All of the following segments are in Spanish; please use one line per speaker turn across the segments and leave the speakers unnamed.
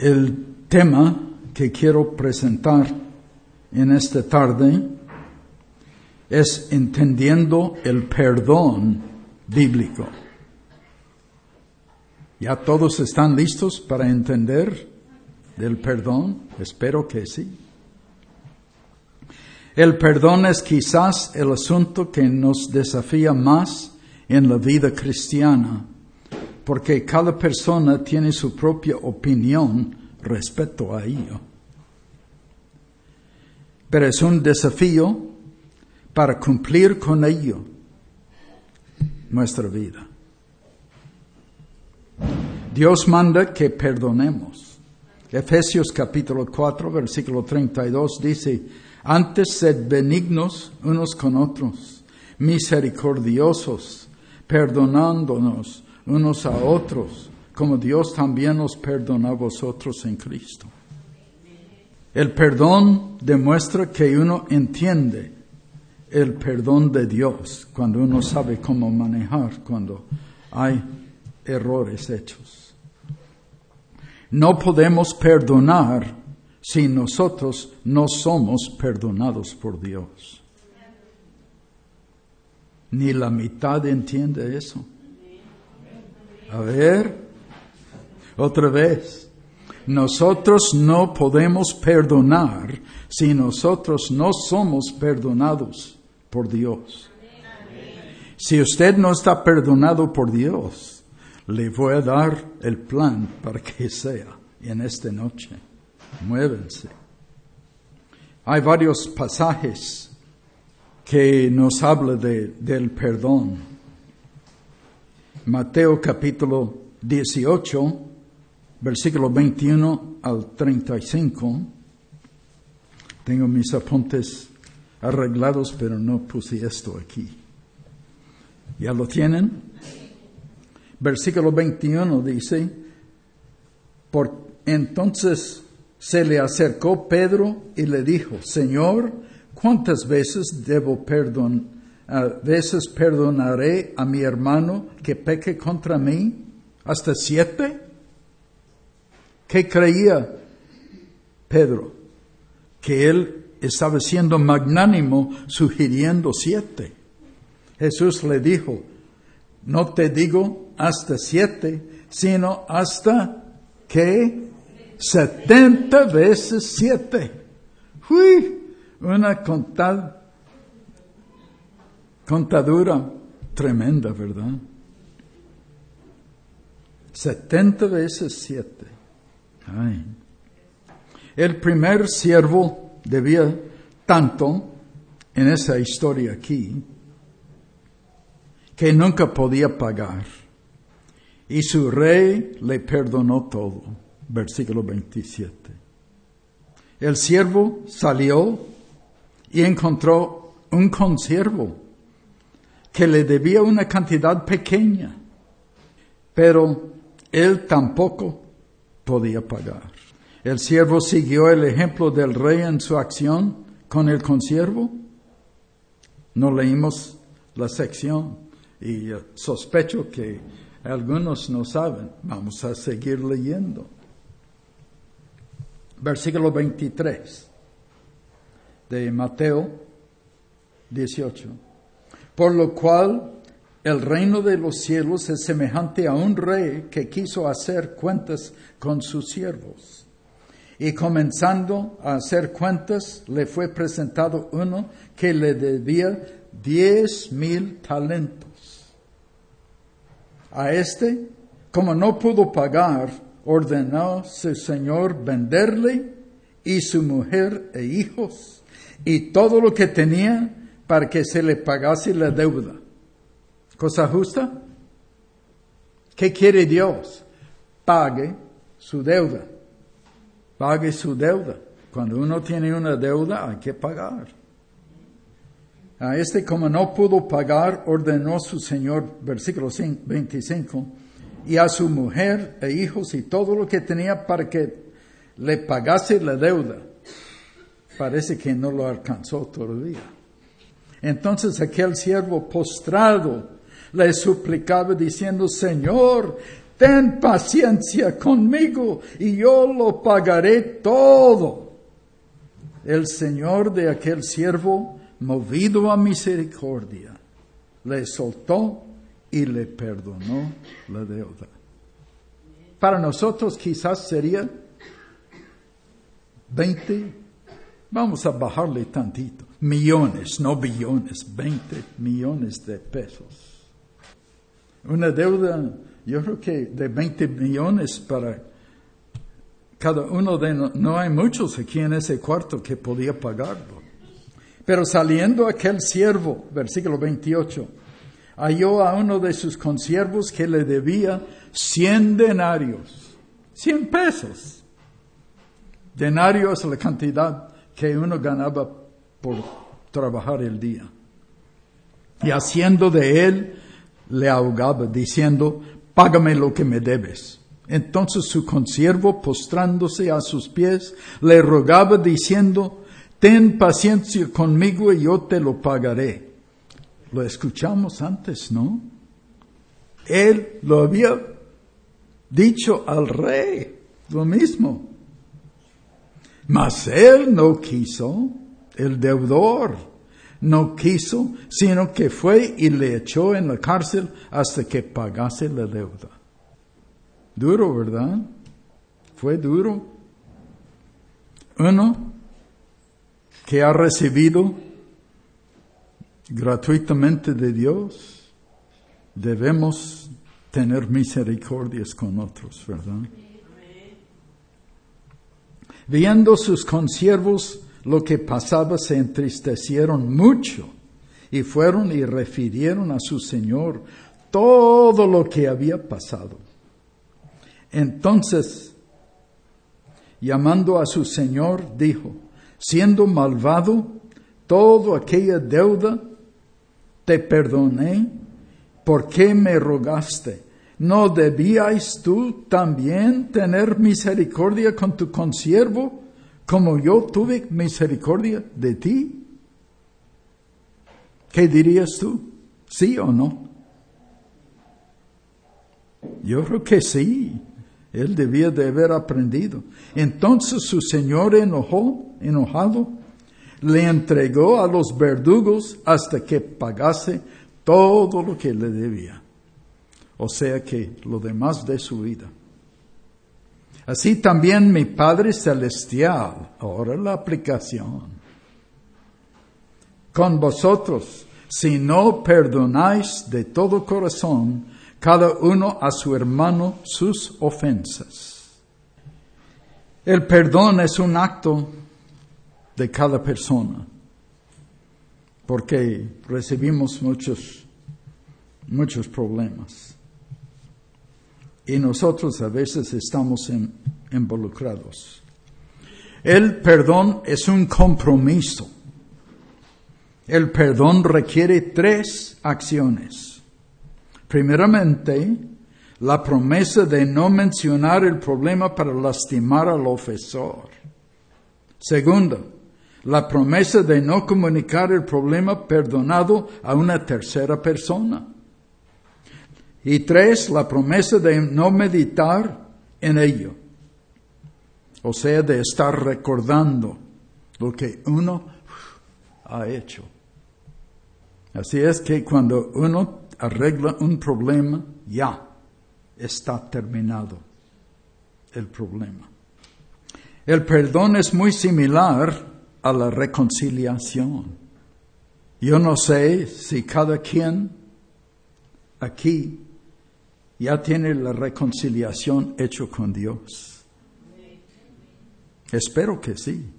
El tema que quiero presentar en esta tarde es entendiendo el perdón bíblico. ¿Ya todos están listos para entender del perdón? Espero que sí. El perdón es quizás el asunto que nos desafía más en la vida cristiana, porque cada persona tiene su propia opinión respecto a ello. Pero es un desafío para cumplir con ello nuestra vida. Dios manda que perdonemos. Efesios capítulo 4, versículo 32 dice, antes sed benignos unos con otros, misericordiosos, perdonándonos unos a otros, como Dios también nos perdona a vosotros en Cristo. El perdón demuestra que uno entiende el perdón de Dios cuando uno sabe cómo manejar cuando hay errores hechos. No podemos perdonar si nosotros no somos perdonados por Dios. Ni la mitad entiende eso. A ver, otra vez. Nosotros no podemos perdonar si nosotros no somos perdonados por Dios. Si usted no está perdonado por Dios, le voy a dar el plan para que sea en esta noche muévense. Hay varios pasajes que nos hablan de, del perdón. Mateo capítulo 18, versículo 21 al 35. Tengo mis apuntes arreglados, pero no puse esto aquí. ¿Ya lo tienen? Versículo 21 dice, por entonces se le acercó Pedro y le dijo, Señor, ¿cuántas veces debo perdonar? A veces perdonaré a mi hermano que peque contra mí? ¿Hasta siete? ¿Qué creía Pedro? Que él estaba siendo magnánimo sugiriendo siete. Jesús le dijo, no te digo hasta siete, sino hasta que 70 veces 7. Uy, una contadura tremenda, ¿verdad? 70 veces 7. El primer siervo debía tanto en esa historia aquí que nunca podía pagar. Y su rey le perdonó todo versículo 27. El siervo salió y encontró un consiervo que le debía una cantidad pequeña, pero él tampoco podía pagar. El siervo siguió el ejemplo del rey en su acción con el consiervo. No leímos la sección y sospecho que algunos no saben. Vamos a seguir leyendo versículo 23 de Mateo 18. Por lo cual el reino de los cielos es semejante a un rey que quiso hacer cuentas con sus siervos. Y comenzando a hacer cuentas, le fue presentado uno que le debía diez mil talentos. A este, como no pudo pagar, ordenó su señor venderle y su mujer e hijos y todo lo que tenía para que se le pagase la deuda. ¿Cosa justa? ¿Qué quiere Dios? Pague su deuda. Pague su deuda. Cuando uno tiene una deuda hay que pagar. A este como no pudo pagar, ordenó su Señor, versículo 25, y a su mujer e hijos y todo lo que tenía para que le pagase la deuda. Parece que no lo alcanzó todavía. Entonces aquel siervo postrado le suplicaba diciendo, Señor, ten paciencia conmigo y yo lo pagaré todo. El Señor de aquel siervo, movido a misericordia, le soltó y le perdonó la deuda. Para nosotros quizás sería 20, vamos a bajarle tantito, millones, no billones, 20 millones de pesos. Una deuda, yo creo que de 20 millones para cada uno de nosotros, no hay muchos aquí en ese cuarto que podía pagarlo. Pero saliendo aquel siervo, versículo 28, halló a uno de sus consiervos que le debía 100 denarios, 100 pesos. Denario es la cantidad que uno ganaba por trabajar el día. Y haciendo de él, le ahogaba, diciendo, págame lo que me debes. Entonces su consiervo, postrándose a sus pies, le rogaba, diciendo, ten paciencia conmigo y yo te lo pagaré. Lo escuchamos antes, ¿no? Él lo había dicho al rey, lo mismo. Mas él no quiso, el deudor no quiso, sino que fue y le echó en la cárcel hasta que pagase la deuda. Duro, ¿verdad? Fue duro. Uno que ha recibido gratuitamente de Dios, debemos tener misericordias con otros, ¿verdad? Viendo sus consiervos lo que pasaba, se entristecieron mucho y fueron y refirieron a su Señor todo lo que había pasado. Entonces, llamando a su Señor, dijo, siendo malvado, toda aquella deuda te perdoné, ¿por qué me rogaste? ¿No debíais tú también tener misericordia con tu consiervo, como yo tuve misericordia de ti? ¿Qué dirías tú? ¿Sí o no? Yo creo que sí. Él debía de haber aprendido. Entonces su señor enojó, enojado, le entregó a los verdugos hasta que pagase todo lo que le debía. O sea que lo demás de su vida. Así también mi Padre Celestial, ahora la aplicación, con vosotros, si no perdonáis de todo corazón cada uno a su hermano sus ofensas. El perdón es un acto de cada persona, porque recibimos muchos, muchos problemas. Y nosotros a veces estamos involucrados. El perdón es un compromiso. El perdón requiere tres acciones. Primeramente, la promesa de no mencionar el problema para lastimar al ofensor. Segundo, la promesa de no comunicar el problema perdonado a una tercera persona. Y tres, la promesa de no meditar en ello. O sea, de estar recordando lo que uno ha hecho. Así es que cuando uno arregla un problema, ya está terminado el problema. El perdón es muy similar a la reconciliación. Yo no sé si cada quien aquí ya tiene la reconciliación hecho con Dios. Espero que sí.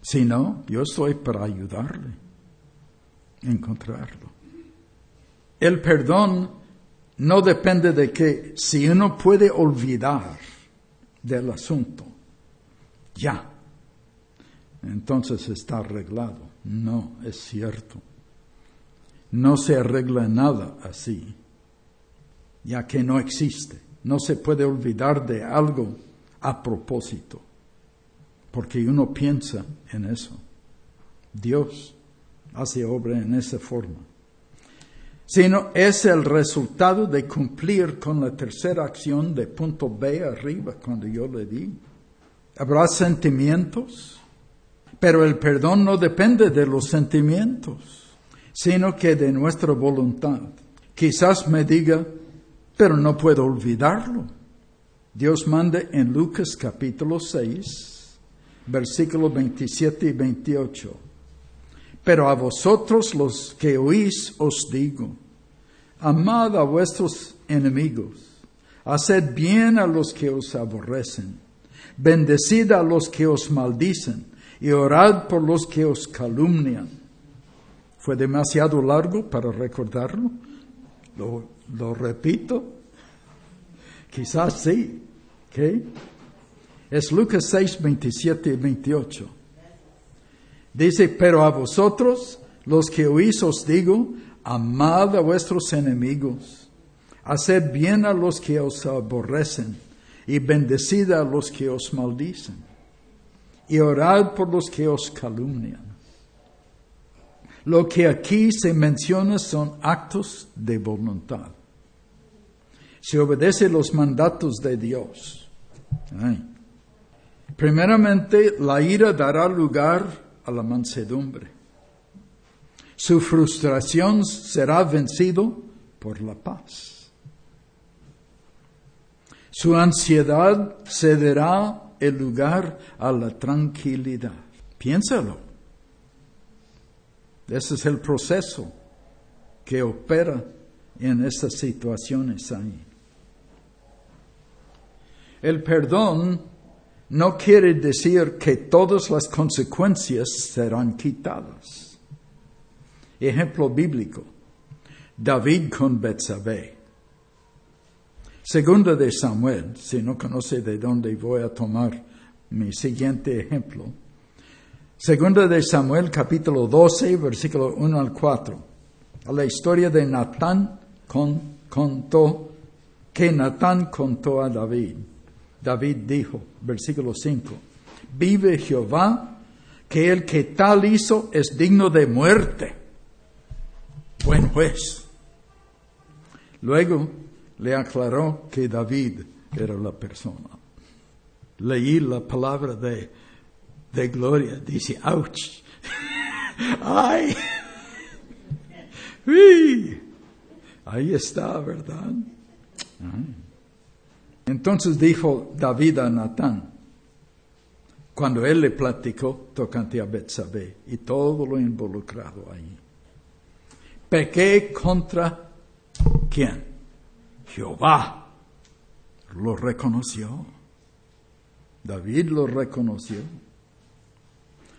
Si no, yo estoy para ayudarle a encontrarlo. El perdón no depende de que si uno puede olvidar del asunto, ya entonces está arreglado. No, es cierto. No se arregla nada así, ya que no existe. No se puede olvidar de algo a propósito, porque uno piensa en eso. Dios hace obra en esa forma. sino es el resultado de cumplir con la tercera acción de punto B arriba cuando yo le di. Habrá sentimientos, pero el perdón no depende de los sentimientos, sino que de nuestra voluntad. Quizás me diga, pero no puedo olvidarlo. Dios manda en Lucas capítulo 6, versículos 27 y 28. Pero a vosotros los que oís os digo, amad a vuestros enemigos, haced bien a los que os aborrecen, bendecid a los que os maldicen y orad por los que os calumnian. ¿Fue demasiado largo para recordarlo? Lo, repito. Quizás sí. Es Lucas 6, 27 y 28. Dice, pero a vosotros, los que oís, os digo, amad a vuestros enemigos, haced bien a los que os aborrecen, y bendecid a los que os maldicen, y orad por los que os calumnian. Lo que aquí se menciona son actos de voluntad. Se obedece los mandatos de Dios. Primeramente, la ira dará lugar a la mansedumbre. Su frustración será vencido por la paz. Su ansiedad cederá el lugar a la tranquilidad. Piénsalo. Ese es el proceso que opera en estas situaciones ahí. El perdón no quiere decir que todas las consecuencias serán quitadas. Ejemplo bíblico. David con Betsabé. Segunda de Samuel, si no conoce de dónde voy a tomar mi siguiente ejemplo. Segunda de Samuel capítulo 12, versículo 1 al 4. La historia de Natán contó, que Natán contó a David. David dijo, versículo 5, vive Jehová, que el que tal hizo es digno de muerte. Buen juez. Luego le aclaró que David era la persona. Leí la palabra de, de gloria, dice, ouch. Ay. Ahí está, ¿verdad? Entonces dijo David a Natán, cuando él le platicó tocante a Betsabé y todo lo involucrado ahí. Pequé contra quién? Jehová. Lo reconoció. David lo reconoció.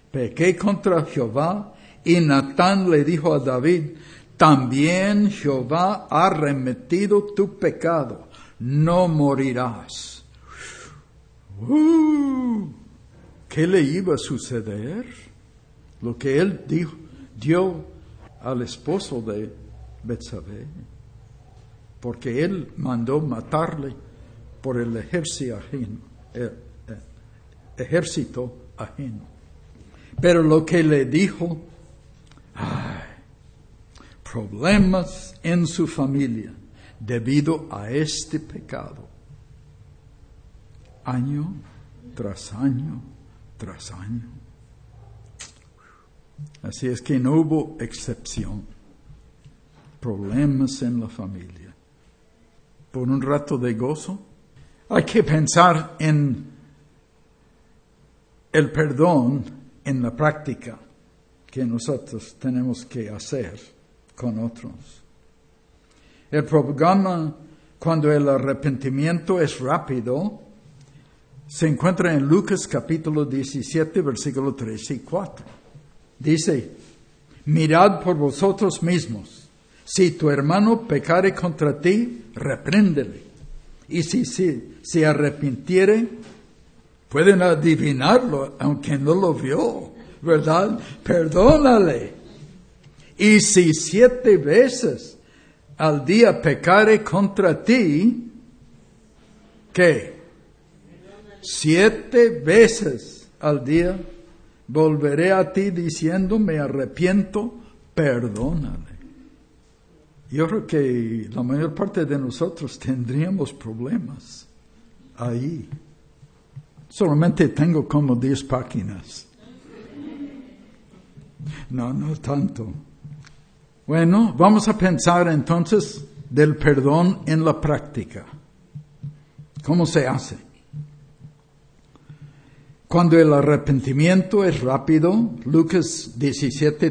Pequé contra Jehová y Natán le dijo a David, también Jehová ha remetido tu pecado no morirás. Uh, ¿Qué le iba a suceder? Lo que él dijo, dio al esposo de Betsabé, porque él mandó matarle por el ejército ajeno, eh, eh. Pero lo que le dijo, problemas en su familia debido a este pecado. Año tras año tras año. Así es que no hubo excepción. Problemas en la familia. Por un rato de gozo, hay que pensar en el perdón en la práctica que nosotros tenemos que hacer con otros. El programa, cuando el arrepentimiento es rápido, se encuentra en Lucas capítulo 17, versículo 3 y 4. Dice, mirad por vosotros mismos. Si tu hermano pecare contra ti, repréndele. Y si se arrepintiere, pueden adivinarlo, aunque no lo vio, ¿verdad? Perdónale. Y si siete veces al día pecare contra ti, ¿qué? Siete veces al día volveré a ti diciendo, me arrepiento, perdónale. Yo creo que la mayor parte de nosotros tendríamos problemas ahí. Solamente tengo como 10 páginas. No, no tanto. Bueno, vamos a pensar entonces del perdón en la práctica. ¿Cómo se hace? Cuando el arrepentimiento es rápido, Lucas 17,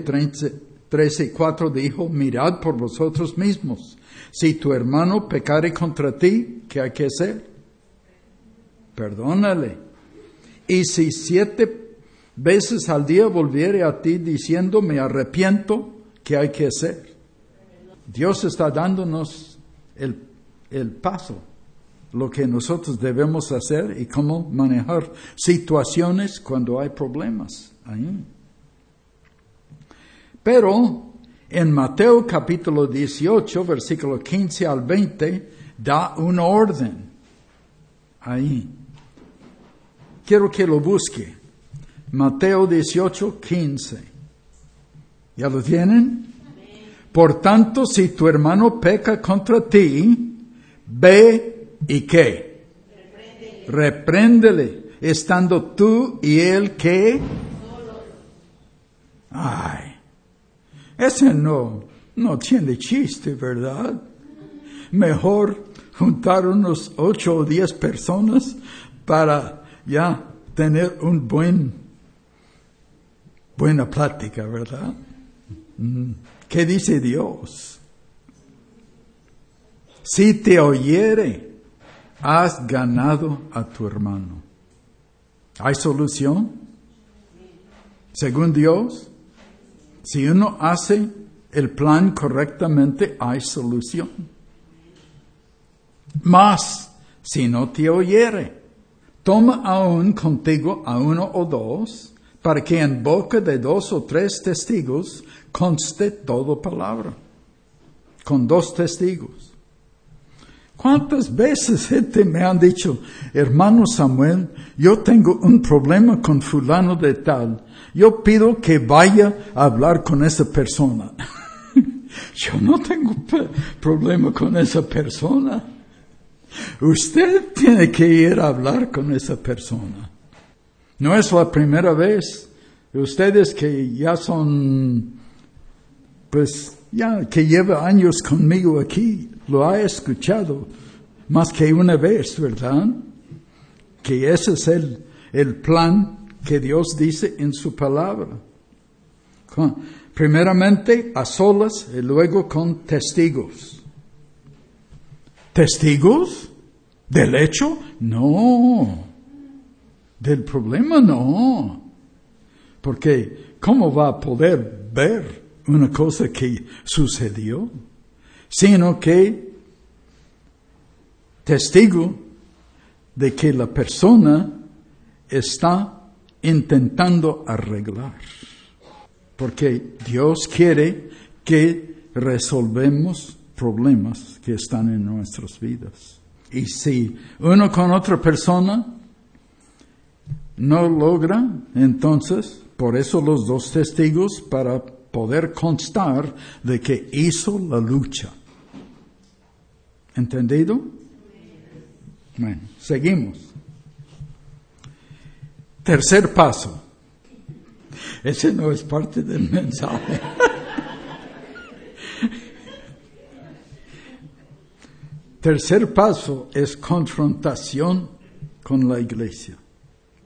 13 y 4 dijo, mirad por vosotros mismos. Si tu hermano pecare contra ti, ¿qué hay que hacer? Perdónale. Y si siete veces al día volviere a ti diciendo, me arrepiento, ¿qué hay que hacer? Dios está dándonos el, el paso lo que nosotros debemos hacer y cómo manejar situaciones cuando hay problemas ahí. Pero en Mateo capítulo 18, versículo 15 al 20, da una orden ahí. Quiero que lo busque. Mateo 18, 15. ¿Ya lo tienen? Por tanto, si tu hermano peca contra ti, ve ¿Y qué? Repréndele. Estando tú y él que... Ay, ese no, no tiene chiste, ¿verdad? Mejor juntar unos ocho o diez personas para ya tener un buen, buena plática, ¿verdad? ¿Qué dice Dios? Si te oyere, has ganado a tu hermano. ¿Hay solución? Según Dios, si uno hace el plan correctamente, hay solución. Mas, si no te oyere, toma aún contigo a uno o dos, para que en boca de dos o tres testigos conste todo palabra, con dos testigos. ¿Cuántas veces gente me han dicho, hermano Samuel, yo tengo un problema con fulano de tal. Yo pido que vaya a hablar con esa persona. yo no tengo problema con esa persona. Usted tiene que ir a hablar con esa persona. No es la primera vez. Ustedes que ya son, pues, ya que lleva años conmigo aquí, lo ha escuchado más que una vez, ¿verdad? Que ese es el, el plan que Dios dice en su palabra. Primeramente a solas y luego con testigos. ¿Testigos? ¿Del hecho? No. Del problema no. Porque ¿cómo va a poder ver una cosa que sucedió? sino que testigo de que la persona está intentando arreglar. Porque Dios quiere que resolvemos problemas que están en nuestras vidas. Y si uno con otra persona no logra, entonces, por eso los dos testigos para poder constar de que hizo la lucha. ¿Entendido? Bueno, seguimos. Tercer paso. Ese no es parte del mensaje. Tercer paso es confrontación con la iglesia.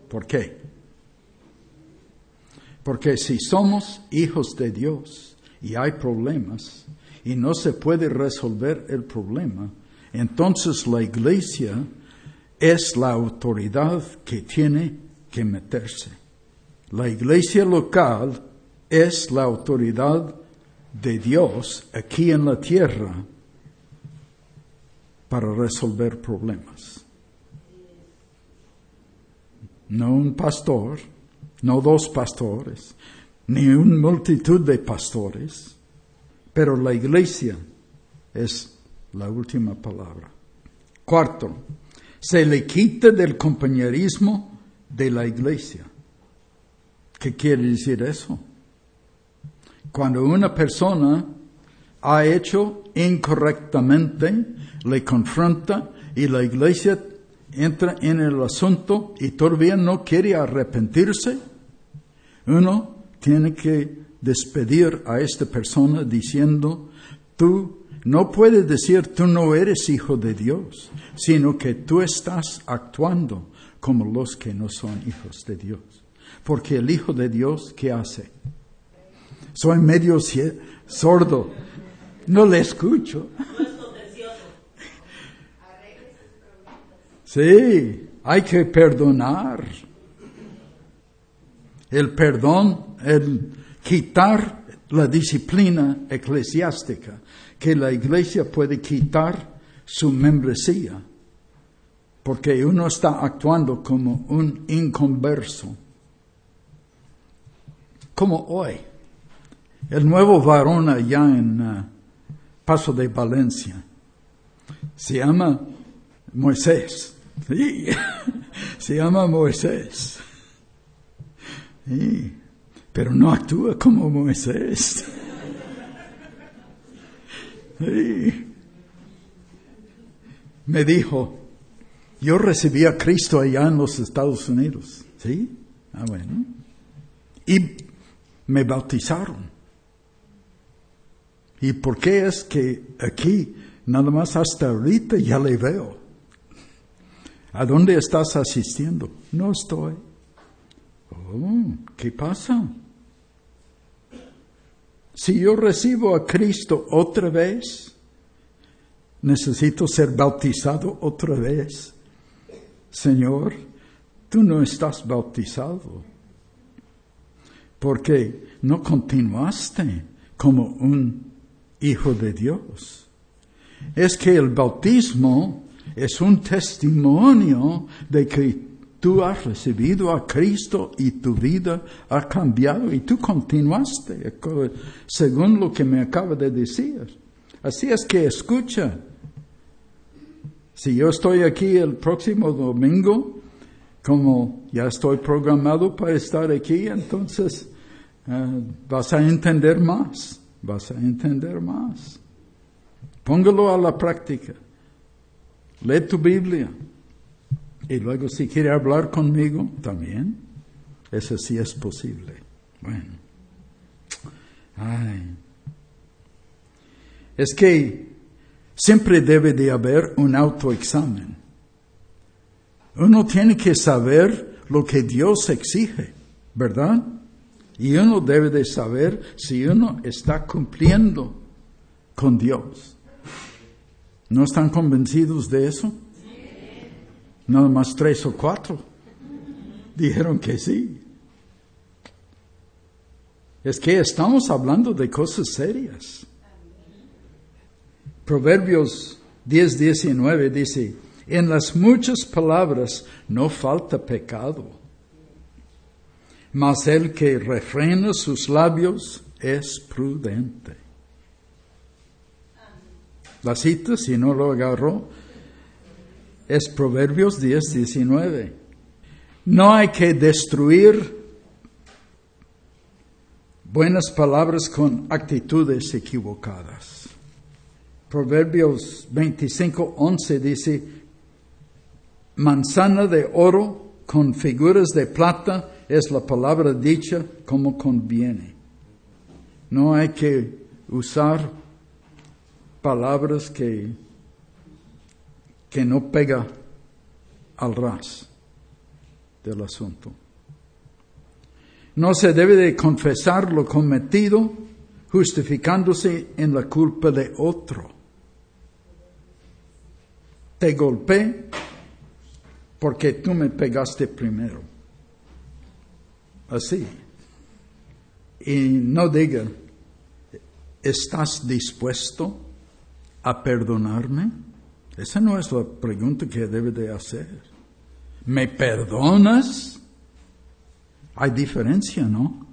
¿Por qué? Porque si somos hijos de Dios y hay problemas y no se puede resolver el problema, entonces la iglesia es la autoridad que tiene que meterse. La iglesia local es la autoridad de Dios aquí en la tierra para resolver problemas. No un pastor, no dos pastores, ni una multitud de pastores, pero la iglesia es la última palabra. Cuarto, se le quita del compañerismo de la iglesia. ¿Qué quiere decir eso? Cuando una persona ha hecho incorrectamente, le confronta y la iglesia entra en el asunto y todavía no quiere arrepentirse, uno tiene que despedir a esta persona diciendo, tú no puedes decir tú no eres hijo de Dios, sino que tú estás actuando como los que no son hijos de Dios. Porque el hijo de Dios, ¿qué hace? Soy medio sordo, no le escucho. Sí, hay que perdonar. El perdón, el quitar la disciplina eclesiástica, que la iglesia puede quitar su membresía, porque uno está actuando como un inconverso. Como hoy, el nuevo varón allá en uh, Paso de Valencia se llama Moisés. Sí, se llama Moisés. Sí, pero no actúa como Moisés. Sí. Me dijo, yo recibí a Cristo allá en los Estados Unidos. ¿Sí? Ah, bueno. Y me bautizaron. ¿Y por qué es que aquí, nada más hasta ahorita, ya le veo? ¿A dónde estás asistiendo? No estoy. Oh, ¿Qué pasa? Si yo recibo a Cristo otra vez, necesito ser bautizado otra vez. Señor, tú no estás bautizado porque no continuaste como un hijo de Dios. Es que el bautismo es un testimonio de que tú has recibido a Cristo y tu vida ha cambiado y tú continuaste según lo que me acaba de decir. Así es que escucha. Si yo estoy aquí el próximo domingo, como ya estoy programado para estar aquí, entonces eh, vas a entender más, vas a entender más. Póngalo a la práctica. Lee tu Biblia. Y luego si quiere hablar conmigo, también. Eso sí es posible. Bueno. Ay. Es que siempre debe de haber un autoexamen. Uno tiene que saber lo que Dios exige, ¿verdad? Y uno debe de saber si uno está cumpliendo con Dios. ¿No están convencidos de eso? Nada más tres o cuatro dijeron que sí. Es que estamos hablando de cosas serias. Proverbios 10, 19 dice, en las muchas palabras no falta pecado, mas el que refrena sus labios es prudente. La cita, si no lo agarró, es Proverbios 10, 19. No hay que destruir buenas palabras con actitudes equivocadas. Proverbios 25, 11 dice, manzana de oro con figuras de plata es la palabra dicha como conviene. No hay que usar palabras que, que no pega al ras del asunto. No se debe de confesar lo cometido justificándose en la culpa de otro. Te golpeé porque tú me pegaste primero. Así. Y no diga, ¿estás dispuesto a perdonarme? Esa no es la pregunta que debe de hacer. ¿Me perdonas? Hay diferencia, ¿no?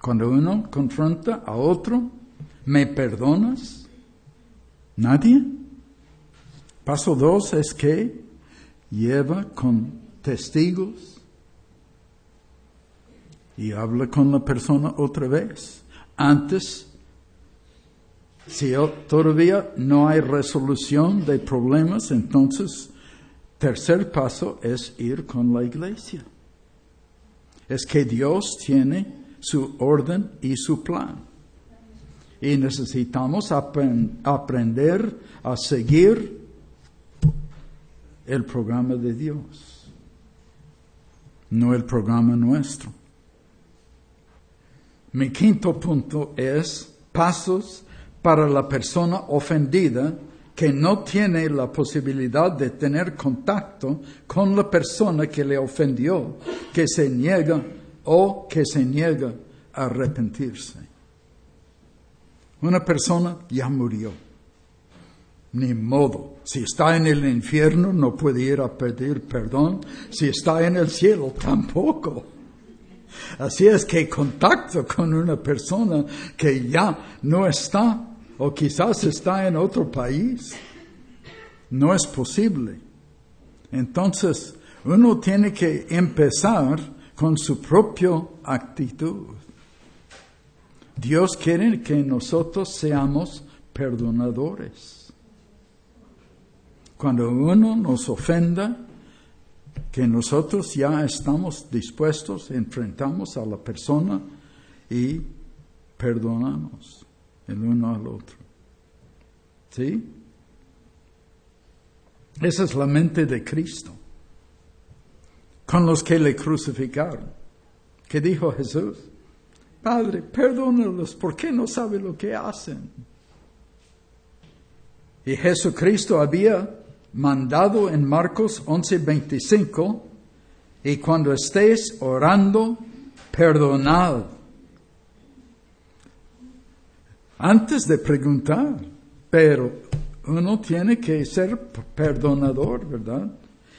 Cuando uno confronta a otro, ¿me perdonas? ¿Nadie? Paso dos es que lleva con testigos y habla con la persona otra vez. Antes Si todavía no hay resolución de problemas, entonces tercer paso es ir con la iglesia. Es que Dios tiene su orden y su plan. Y necesitamos aprender a seguir el programa de Dios, no el programa nuestro. Mi quinto punto es pasos para la persona ofendida que no tiene la posibilidad de tener contacto con la persona que le ofendió, que se niega o que se niega a arrepentirse. Una persona ya murió. Ni modo. Si está en el infierno no puede ir a pedir perdón. Si está en el cielo tampoco. Así es que contacto con una persona que ya no está o quizás está en otro país. No es posible. Entonces, uno tiene que empezar con su propia actitud. Dios quiere que nosotros seamos perdonadores. Cuando uno nos ofenda, que nosotros ya estamos dispuestos, enfrentamos a la persona y perdonamos el uno al otro. ¿Sí? Esa es la mente de Cristo. Con los que le crucificaron. ¿Qué dijo Jesús? Padre, perdónalos porque no saben lo que hacen. Y Jesucristo había mandado en Marcos 11:25, y cuando estés orando, perdonad antes de preguntar, pero uno tiene que ser perdonador, ¿verdad?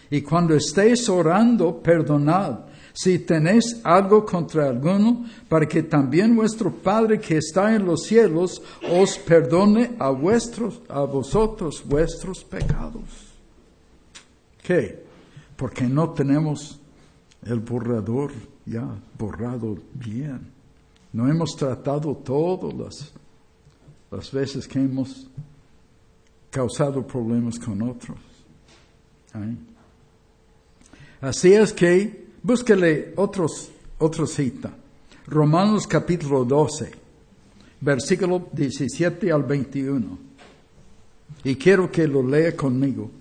Y cuando estéis orando, perdonad. Si tenéis algo contra alguno, para que también vuestro Padre que está en los cielos os perdone a vuestros, a vosotros vuestros pecados. ¿Qué? Porque no tenemos el borrador ya borrado bien. No hemos tratado todas las las veces que hemos causado problemas con otros. Así es que búsquele otros, otra cita. Romanos capítulo 12, versículo 17 al 21. Y quiero que lo lea conmigo.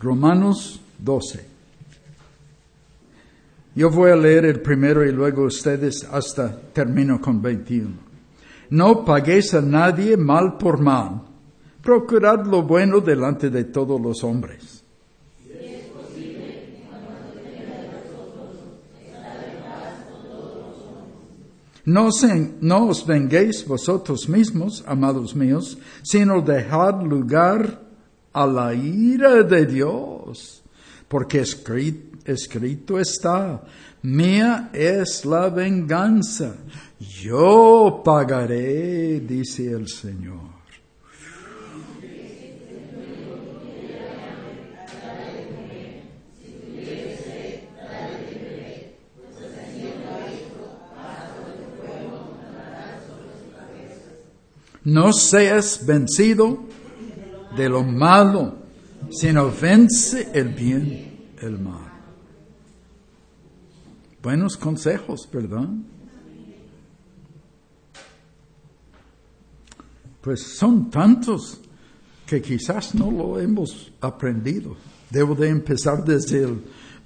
Romanos 12. Yo voy a leer el primero y luego ustedes hasta termino con 21. No paguéis a nadie mal por mal. Procurad lo bueno delante de todos los hombres. No, os venguéis vosotros mismos, amados míos, sino dejad lugar a la ira de Dios, porque escrito escrito está, mía es la venganza, yo pagaré, dice el Señor. No seas vencido de lo malo, sino vence el bien, el mal. Buenos consejos, ¿verdad? Pues son tantos que quizás no lo hemos aprendido. Debo de empezar desde el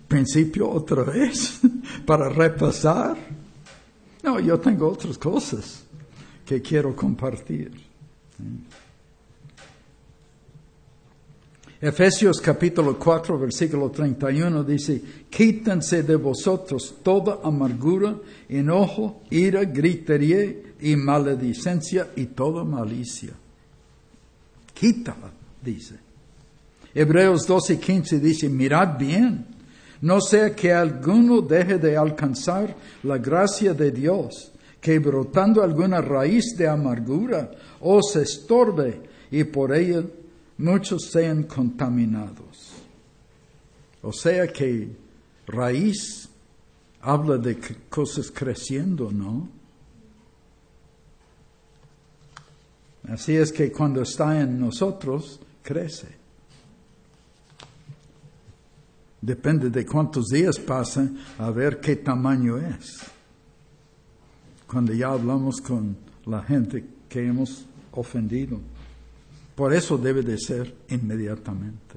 principio otra vez para repasar. No, yo tengo otras cosas que quiero compartir. Efesios capítulo 4, versículo 31 dice, quítense de vosotros toda amargura, enojo, ira, gritería y maledicencia y toda malicia. Quítala, dice. Hebreos 12, 15 dice, mirad bien, no sea que alguno deje de alcanzar la gracia de Dios, que brotando alguna raíz de amargura os estorbe y por ella muchos sean contaminados. O sea que raíz habla de cosas creciendo, ¿no? Así es que cuando está en nosotros, crece. Depende de cuántos días pasan a ver qué tamaño es. Cuando ya hablamos con la gente que hemos ofendido. Por eso debe de ser inmediatamente.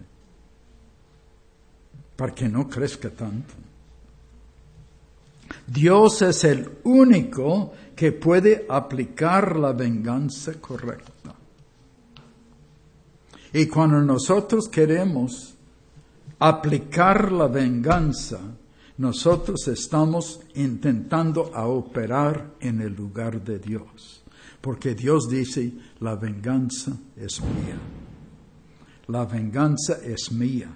Para que no crezca tanto. Dios es el único que puede aplicar la venganza correcta. Y cuando nosotros queremos aplicar la venganza, nosotros estamos intentando a operar en el lugar de Dios. Porque Dios dice, la venganza es mía. La venganza es mía.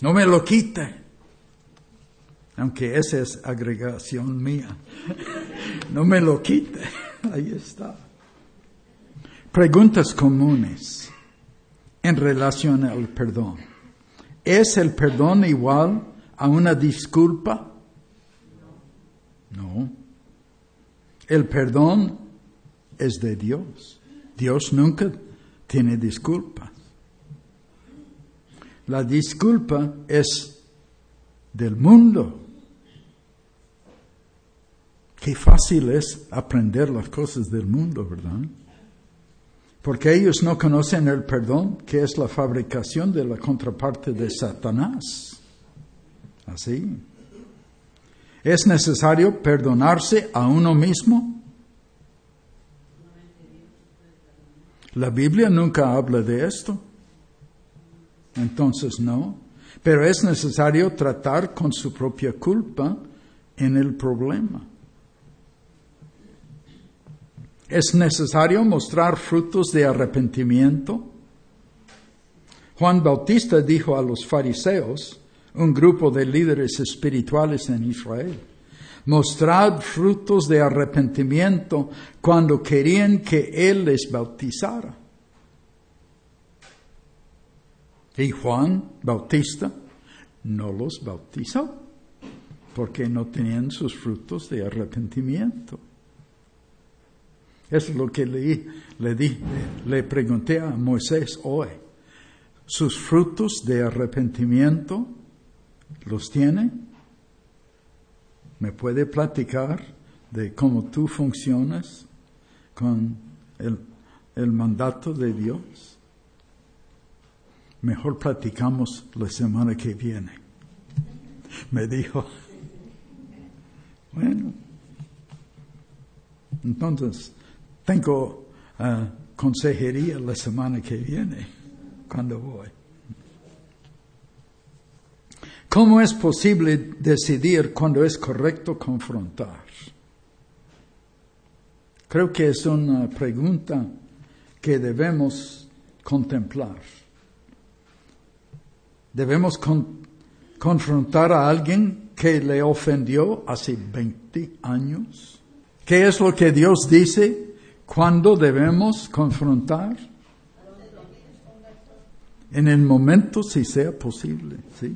No me lo quite aunque esa es agregación mía. No me lo quite, ahí está. Preguntas comunes en relación al perdón. ¿Es el perdón igual a una disculpa? No. El perdón es de Dios. Dios nunca tiene disculpas. La disculpa es del mundo. Qué fácil es aprender las cosas del mundo, ¿verdad? Porque ellos no conocen el perdón, que es la fabricación de la contraparte de Satanás. Así. ¿Es necesario perdonarse a uno mismo? La Biblia nunca habla de esto. Entonces no. Pero es necesario tratar con su propia culpa en el problema. Es necesario mostrar frutos de arrepentimiento. Juan Bautista dijo a los fariseos, un grupo de líderes espirituales en Israel, mostrad frutos de arrepentimiento cuando querían que Él les bautizara. Y Juan Bautista no los bautizó porque no tenían sus frutos de arrepentimiento. Es lo que le, le, di, le pregunté a Moisés hoy. ¿Sus frutos de arrepentimiento los tiene? ¿Me puede platicar de cómo tú funcionas con el, mandato de Dios? Mejor platicamos la semana que viene. Me dijo. Bueno, entonces, tengo uh, consejería la semana que viene, cuando voy. ¿Cómo es posible decidir cuando es correcto confrontar? Creo que es una pregunta que debemos contemplar. Debemos confrontar a alguien que le ofendió hace 20 años. ¿Qué es lo que Dios dice ¿Cuándo debemos confrontar? En el momento si sea posible, ¿sí?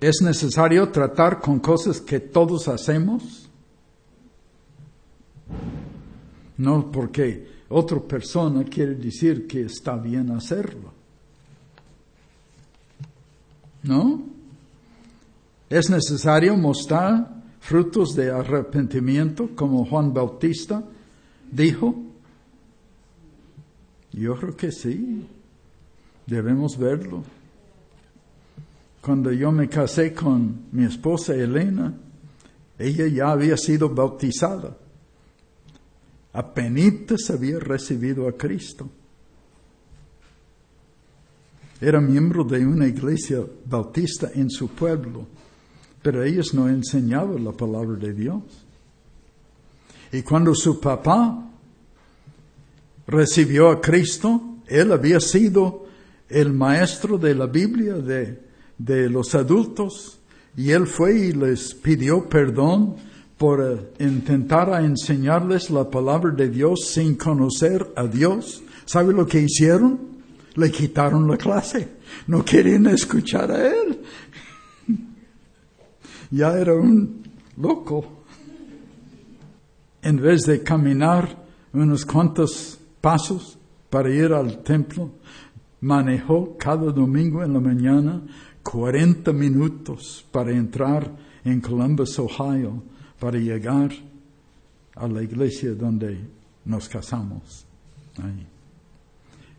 ¿Es necesario tratar con cosas que todos hacemos? No porque otra persona quiere decir que está bien hacerlo. ¿No? Es necesario mostrar frutos de arrepentimiento como Juan Bautista dijo? Yo creo que sí, debemos verlo. Cuando yo me casé con mi esposa Elena, ella ya había sido bautizada. Apenas había recibido a Cristo. Era miembro de una iglesia bautista en su pueblo, pero ellos no enseñaban la palabra de Dios. Y cuando su papá recibió a Cristo, él había sido el maestro de la Biblia de, de los adultos y él fue y les pidió perdón por eh, intentar enseñarles la palabra de Dios sin conocer a Dios. ¿Sabe lo que hicieron? Le quitaron la clase. No querían escuchar a él. ya era un loco en vez de caminar unos cuantos pasos para ir al templo. Manejó cada domingo en la mañana 40 minutos para entrar en Columbus, Ohio, para llegar a la iglesia donde nos casamos.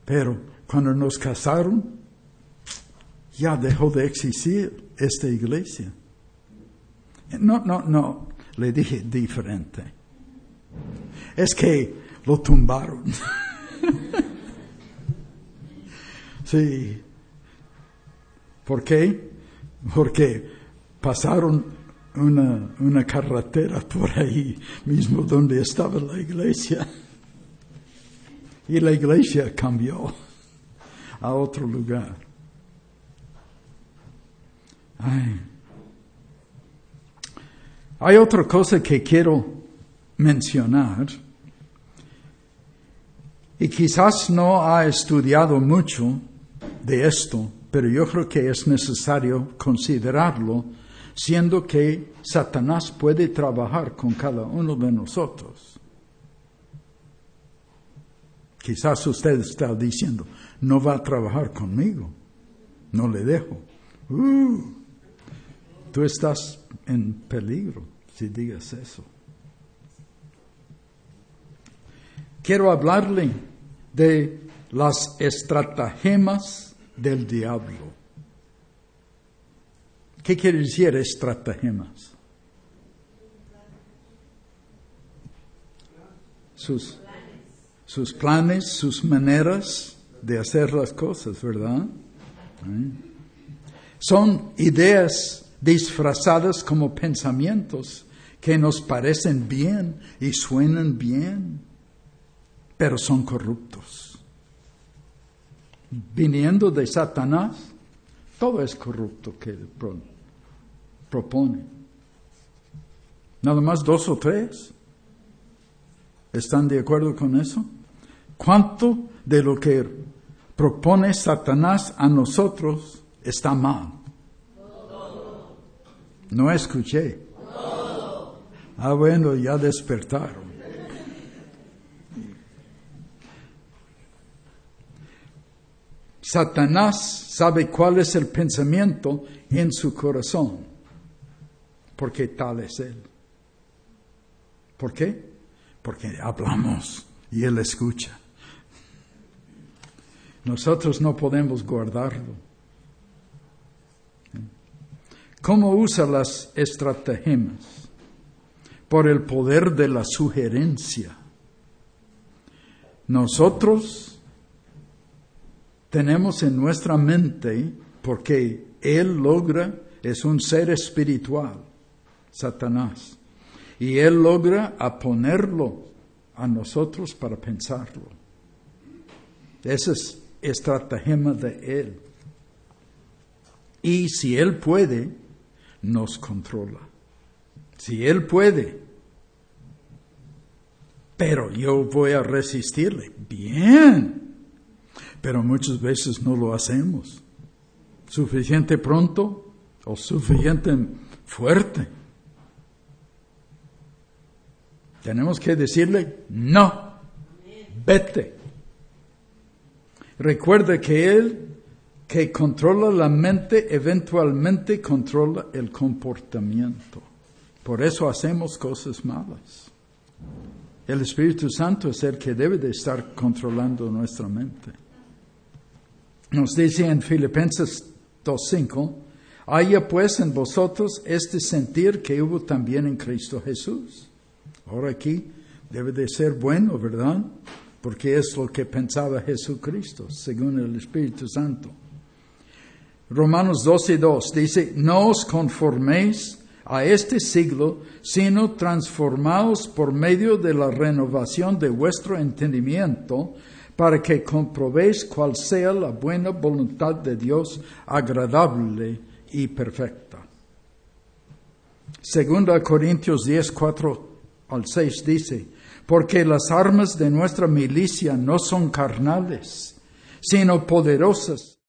Pero cuando nos casaron, ya dejó de existir esta iglesia. No, no, no, le dije diferente. Es que lo tumbaron. sí. ¿Por qué? Porque pasaron una, una carretera por ahí mismo donde estaba la iglesia. Y la iglesia cambió a otro lugar. Hay otra cosa que quiero mencionar. Y quizás no ha estudiado mucho de esto, pero yo creo que es necesario considerarlo, siendo que Satanás puede trabajar con cada uno de nosotros. Quizás usted está diciendo, no va a trabajar conmigo, no le dejo. Uh, tú estás en peligro si digas eso. Quiero hablarle de las estratagemas del diablo. ¿Qué quiere decir estratagemas? Sus, sus planes, sus maneras de hacer las cosas, ¿verdad? Son ideas disfrazadas como pensamientos que nos parecen bien y suenan bien, pero son corruptos. Viniendo de Satanás, todo es corrupto que propone. Nada más dos o tres. ¿Están de acuerdo con eso? ¿Cuánto de lo que propone Satanás a nosotros está mal? No escuché. Ah, bueno, ya despertaron. Satanás sabe cuál es el pensamiento en su corazón, porque tal es él. ¿Por qué? Porque hablamos y él escucha. Nosotros no podemos guardarlo. ¿Cómo usa las estratagemas? Por el poder de la sugerencia. Nosotros tenemos en nuestra mente, porque Él logra, es un ser espiritual, Satanás, y Él logra a ponerlo a nosotros para pensarlo. Ese es estratagema de Él. Y si Él puede, nos controla. Si Él puede, pero yo voy a resistirle, bien, pero muchas veces no lo hacemos. Suficiente pronto o suficiente fuerte. Tenemos que decirle, no, vete. Recuerda que Él que controla la mente eventualmente controla el comportamiento. Por eso hacemos cosas malas. El Espíritu Santo es el que debe de estar controlando nuestra mente. Nos dice en Filipenses 2.5, haya pues en vosotros este sentir que hubo también en Cristo Jesús. Ahora aquí debe de ser bueno, ¿verdad? Porque es lo que pensaba Jesucristo, según el Espíritu Santo. Romanos 12, 2 dice, no os conforméis a este siglo, sino transformaos por medio de la renovación de vuestro entendimiento, para que comprobéis cuál sea la buena voluntad de Dios, agradable y perfecta. Segunda Corintios 10, 4 al 6 dice, porque las armas de nuestra milicia no son carnales, sino poderosas